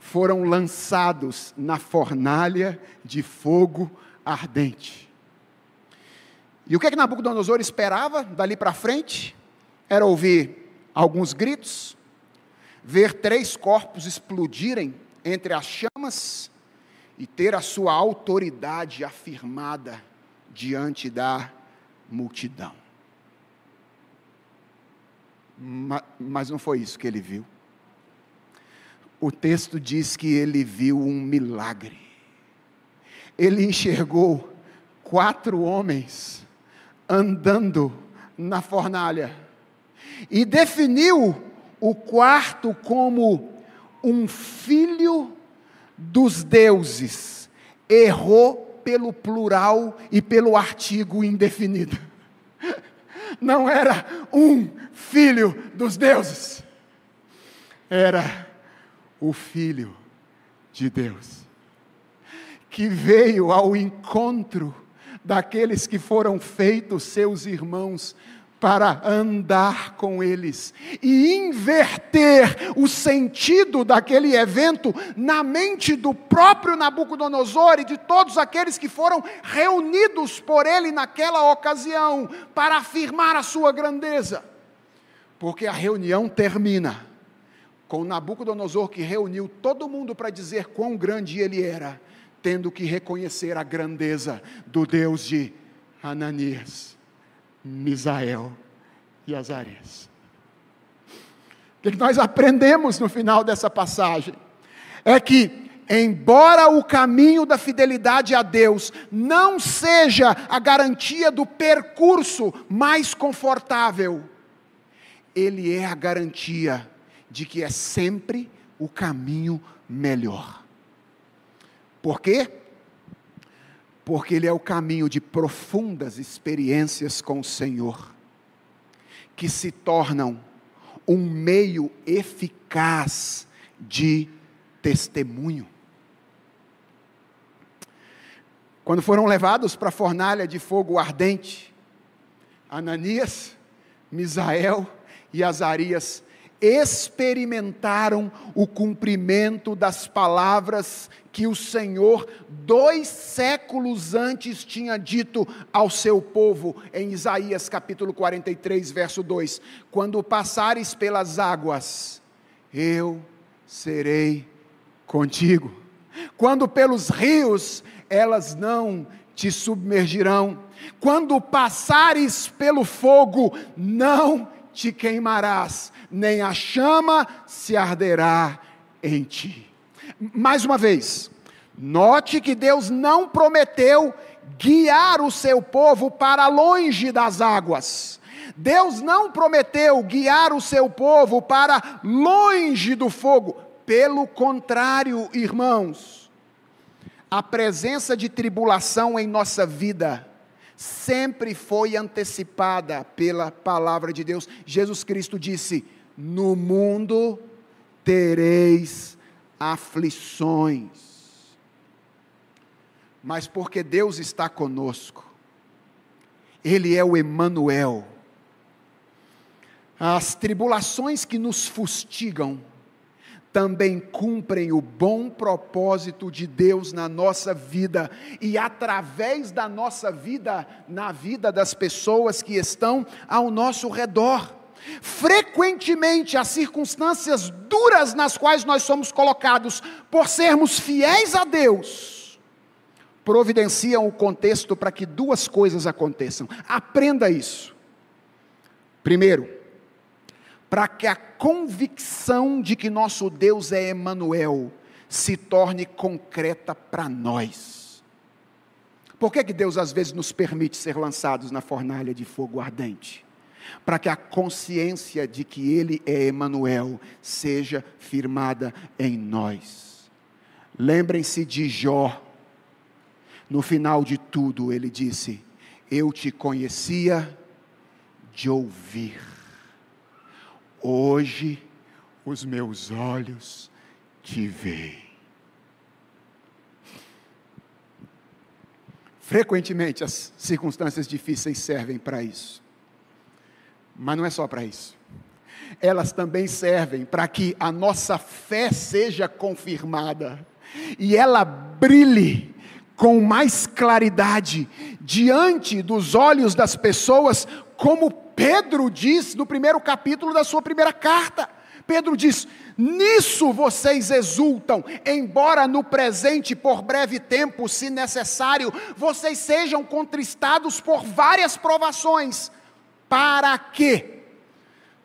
foram lançados na fornalha de fogo ardente. E o que, é que Nabucodonosor esperava dali para frente? Era ouvir alguns gritos, ver três corpos explodirem entre as chamas e ter a sua autoridade afirmada diante da multidão. Mas não foi isso que ele viu. O texto diz que ele viu um milagre. Ele enxergou quatro homens andando na fornalha e definiu o quarto como um filho dos deuses. Errou pelo plural e pelo artigo indefinido. Não era um filho dos deuses, era o filho de Deus, que veio ao encontro daqueles que foram feitos seus irmãos para andar com eles e inverter o sentido daquele evento na mente do próprio Nabucodonosor e de todos aqueles que foram reunidos por ele naquela ocasião para afirmar a sua grandeza. Porque a reunião termina com Nabucodonosor que reuniu todo mundo para dizer quão grande ele era, tendo que reconhecer a grandeza do Deus de Ananias. Misael e Azarias. O que nós aprendemos no final dessa passagem? É que, embora o caminho da fidelidade a Deus não seja a garantia do percurso mais confortável, ele é a garantia de que é sempre o caminho melhor. Por quê? porque ele é o caminho de profundas experiências com o Senhor, que se tornam um meio eficaz de testemunho. Quando foram levados para a fornalha de fogo ardente, Ananias, Misael e Azarias experimentaram o cumprimento das palavras que o Senhor, dois séculos antes, tinha dito ao seu povo, em Isaías capítulo 43, verso 2: Quando passares pelas águas, eu serei contigo. Quando pelos rios, elas não te submergirão. Quando passares pelo fogo, não te queimarás, nem a chama se arderá em ti. Mais uma vez, note que Deus não prometeu guiar o seu povo para longe das águas. Deus não prometeu guiar o seu povo para longe do fogo. Pelo contrário, irmãos, a presença de tribulação em nossa vida sempre foi antecipada pela palavra de Deus. Jesus Cristo disse: No mundo tereis aflições. Mas porque Deus está conosco, Ele é o Emanuel. As tribulações que nos fustigam, também cumprem o bom propósito de Deus na nossa vida e através da nossa vida, na vida das pessoas que estão ao nosso redor. Frequentemente, as circunstâncias duras nas quais nós somos colocados, por sermos fiéis a Deus, providenciam o contexto para que duas coisas aconteçam. Aprenda isso. Primeiro, para que a convicção de que nosso Deus é Emanuel se torne concreta para nós. Por que, que Deus às vezes nos permite ser lançados na fornalha de fogo ardente? Para que a consciência de que Ele é Emanuel seja firmada em nós. Lembrem-se de Jó. No final de tudo, ele disse: Eu te conhecia de ouvir Hoje os meus olhos te veem. Frequentemente as circunstâncias difíceis servem para isso. Mas não é só para isso. Elas também servem para que a nossa fé seja confirmada e ela brilhe com mais claridade diante dos olhos das pessoas, como Pedro diz no primeiro capítulo da sua primeira carta. Pedro diz: Nisso vocês exultam, embora no presente, por breve tempo, se necessário, vocês sejam contristados por várias provações. Para quê?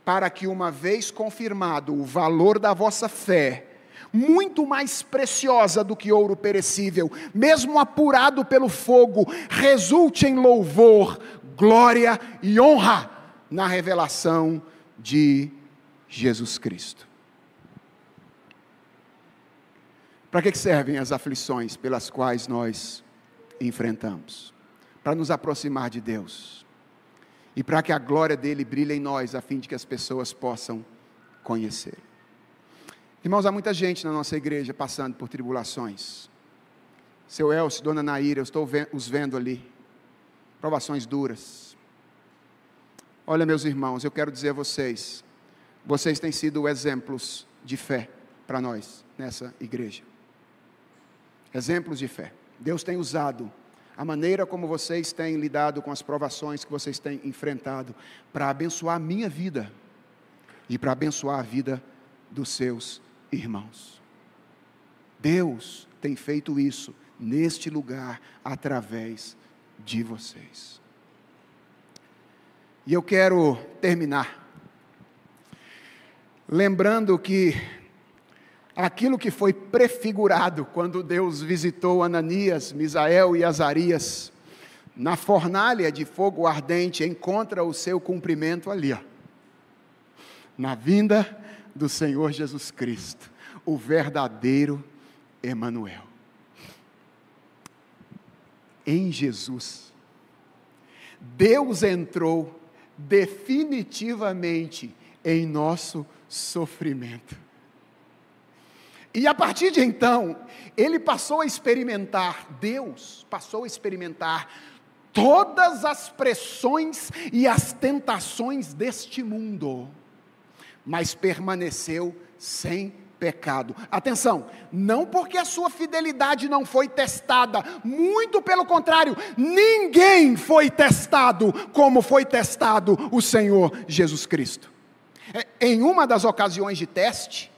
Para que, uma vez confirmado o valor da vossa fé, muito mais preciosa do que ouro perecível, mesmo apurado pelo fogo, resulte em louvor, glória e honra na revelação de Jesus Cristo. Para que servem as aflições pelas quais nós enfrentamos? Para nos aproximar de Deus e para que a glória dele brilhe em nós, a fim de que as pessoas possam conhecer. Irmãos, há muita gente na nossa igreja passando por tribulações. Seu Elcio, Dona Naira, eu estou os vendo ali. Provações duras. Olha, meus irmãos, eu quero dizer a vocês, vocês têm sido exemplos de fé para nós nessa igreja. Exemplos de fé. Deus tem usado a maneira como vocês têm lidado com as provações que vocês têm enfrentado para abençoar a minha vida e para abençoar a vida dos seus irmãos. Deus tem feito isso neste lugar através de vocês. E eu quero terminar lembrando que aquilo que foi prefigurado quando Deus visitou Ananias, Misael e Azarias na fornalha de fogo ardente encontra o seu cumprimento ali, ó, na vinda do Senhor Jesus Cristo, o verdadeiro Emanuel. Em Jesus, Deus entrou definitivamente em nosso sofrimento. E a partir de então, ele passou a experimentar, Deus passou a experimentar todas as pressões e as tentações deste mundo, mas permaneceu sem pecado. Atenção, não porque a sua fidelidade não foi testada, muito pelo contrário, ninguém foi testado como foi testado o Senhor Jesus Cristo. É, em uma das ocasiões de teste,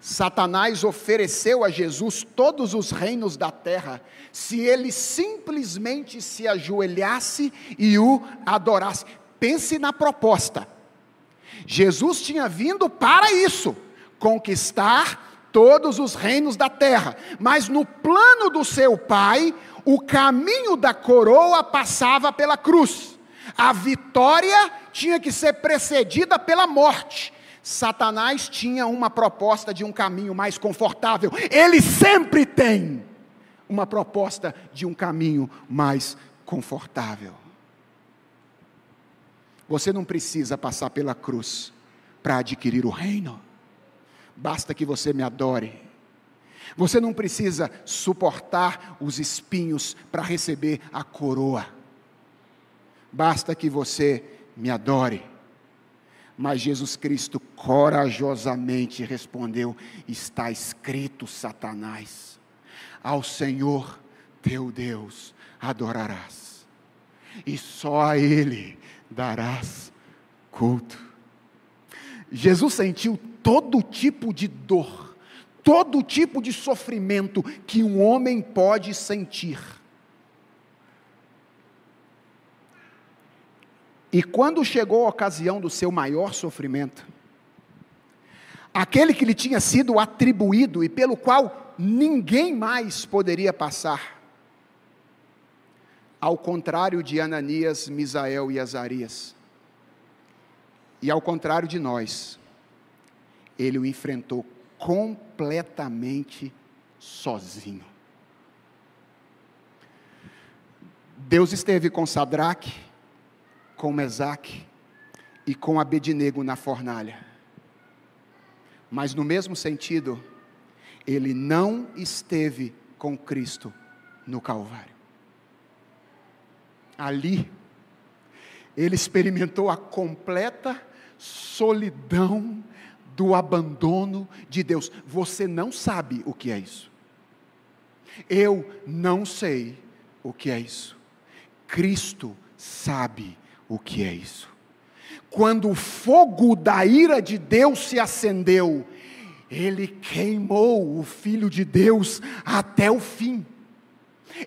Satanás ofereceu a Jesus todos os reinos da terra, se ele simplesmente se ajoelhasse e o adorasse. Pense na proposta. Jesus tinha vindo para isso, conquistar todos os reinos da terra, mas no plano do seu pai, o caminho da coroa passava pela cruz. A vitória tinha que ser precedida pela morte. Satanás tinha uma proposta de um caminho mais confortável. Ele sempre tem uma proposta de um caminho mais confortável. Você não precisa passar pela cruz para adquirir o reino. Basta que você me adore. Você não precisa suportar os espinhos para receber a coroa. Basta que você me adore. Mas Jesus Cristo corajosamente respondeu: Está escrito, Satanás, ao Senhor teu Deus adorarás, e só a Ele darás culto. Jesus sentiu todo tipo de dor, todo tipo de sofrimento que um homem pode sentir E quando chegou a ocasião do seu maior sofrimento, aquele que lhe tinha sido atribuído e pelo qual ninguém mais poderia passar, ao contrário de Ananias, Misael e Azarias, e ao contrário de nós, ele o enfrentou completamente sozinho. Deus esteve com Sadraque, com Mesaque e com Abednego na fornalha. Mas no mesmo sentido, ele não esteve com Cristo no Calvário. Ali, ele experimentou a completa solidão do abandono de Deus. Você não sabe o que é isso. Eu não sei o que é isso. Cristo sabe o que é isso. Quando o fogo da ira de Deus se acendeu, ele queimou o Filho de Deus até o fim.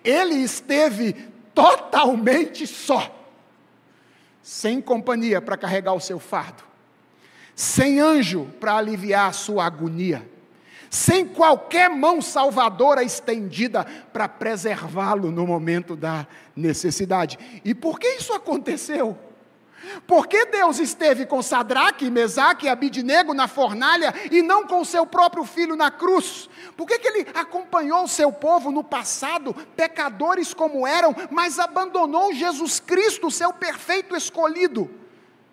Ele esteve totalmente só, sem companhia para carregar o seu fardo, sem anjo para aliviar a sua agonia, sem qualquer mão salvadora estendida para preservá-lo no momento da necessidade. E por que isso aconteceu? Por que Deus esteve com Sadraque, Mesaque e Abidnego na fornalha e não com seu próprio filho na cruz? Por que, que ele acompanhou o seu povo no passado, pecadores como eram, mas abandonou Jesus Cristo, seu perfeito escolhido?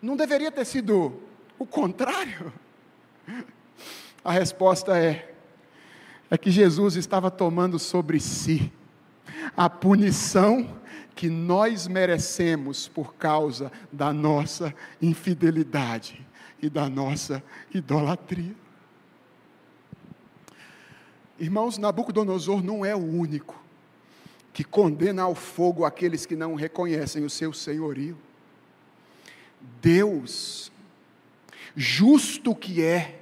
Não deveria ter sido o contrário? A resposta é: é que Jesus estava tomando sobre si a punição que nós merecemos por causa da nossa infidelidade e da nossa idolatria. Irmãos, Nabucodonosor não é o único que condena ao fogo aqueles que não reconhecem o seu senhorio. Deus, justo que é,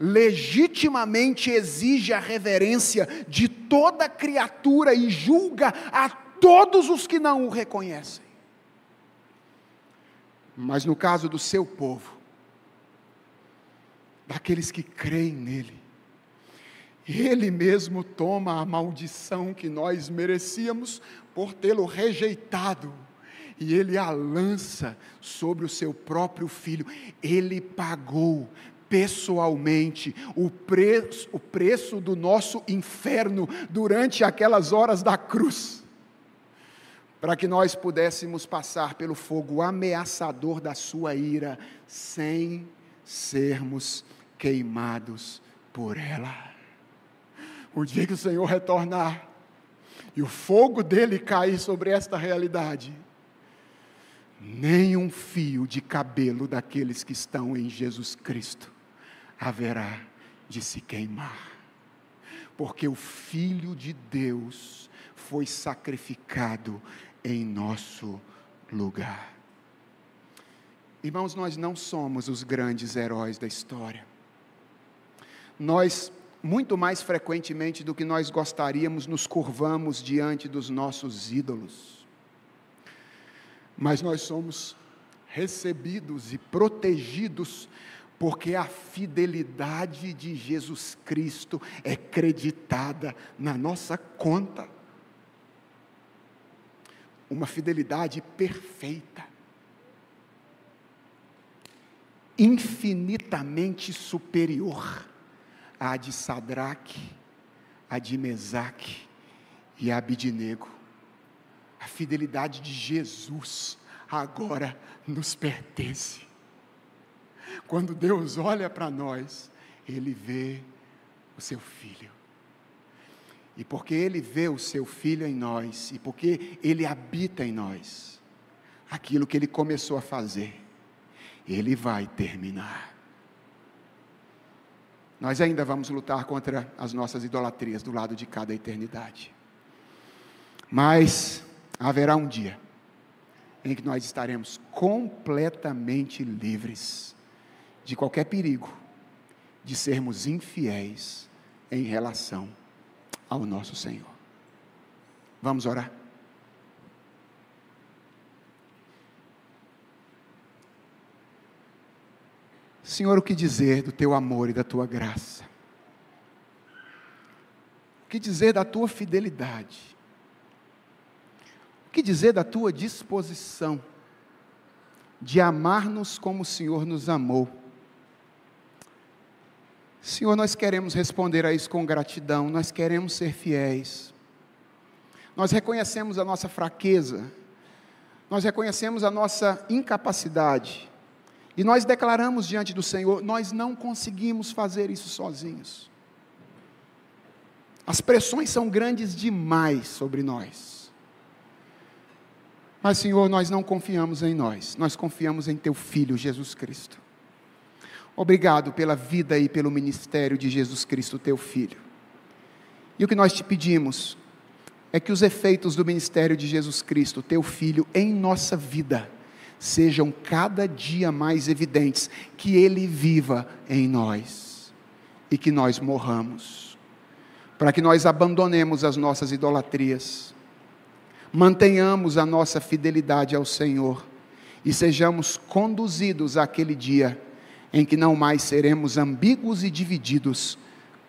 legitimamente exige a reverência de toda criatura e julga a todos os que não o reconhecem. Mas no caso do seu povo, daqueles que creem nele, ele mesmo toma a maldição que nós merecíamos por tê-lo rejeitado, e ele a lança sobre o seu próprio filho. Ele pagou pessoalmente o preço, o preço do nosso inferno durante aquelas horas da cruz para que nós pudéssemos passar pelo fogo ameaçador da sua ira, sem sermos queimados por ela. O dia que o Senhor retornar e o fogo dele cair sobre esta realidade, nem um fio de cabelo daqueles que estão em Jesus Cristo haverá de se queimar, porque o Filho de Deus foi sacrificado em nosso lugar. Irmãos, nós não somos os grandes heróis da história. Nós, muito mais frequentemente do que nós gostaríamos, nos curvamos diante dos nossos ídolos. Mas nós somos recebidos e protegidos porque a fidelidade de Jesus Cristo é creditada na nossa conta uma fidelidade perfeita, infinitamente superior à de Sadraque, à de Mesaque e a Abidinego. A fidelidade de Jesus agora nos pertence. Quando Deus olha para nós, Ele vê o seu filho. E porque Ele vê o seu Filho em nós, e porque Ele habita em nós, aquilo que Ele começou a fazer, Ele vai terminar. Nós ainda vamos lutar contra as nossas idolatrias do lado de cada eternidade. Mas haverá um dia em que nós estaremos completamente livres de qualquer perigo de sermos infiéis em relação ao nosso Senhor. Vamos orar? Senhor, o que dizer do teu amor e da tua graça? O que dizer da tua fidelidade? O que dizer da tua disposição de amar-nos como o Senhor nos amou? Senhor, nós queremos responder a isso com gratidão, nós queremos ser fiéis. Nós reconhecemos a nossa fraqueza, nós reconhecemos a nossa incapacidade, e nós declaramos diante do Senhor: nós não conseguimos fazer isso sozinhos. As pressões são grandes demais sobre nós. Mas, Senhor, nós não confiamos em nós, nós confiamos em Teu Filho Jesus Cristo. Obrigado pela vida e pelo ministério de Jesus Cristo, teu filho. E o que nós te pedimos é que os efeitos do ministério de Jesus Cristo, teu Filho, em nossa vida, sejam cada dia mais evidentes, que Ele viva em nós e que nós morramos, para que nós abandonemos as nossas idolatrias, mantenhamos a nossa fidelidade ao Senhor e sejamos conduzidos àquele dia em que não mais seremos ambíguos e divididos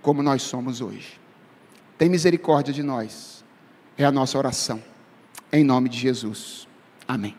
como nós somos hoje. Tem misericórdia de nós, é a nossa oração, em nome de Jesus. Amém.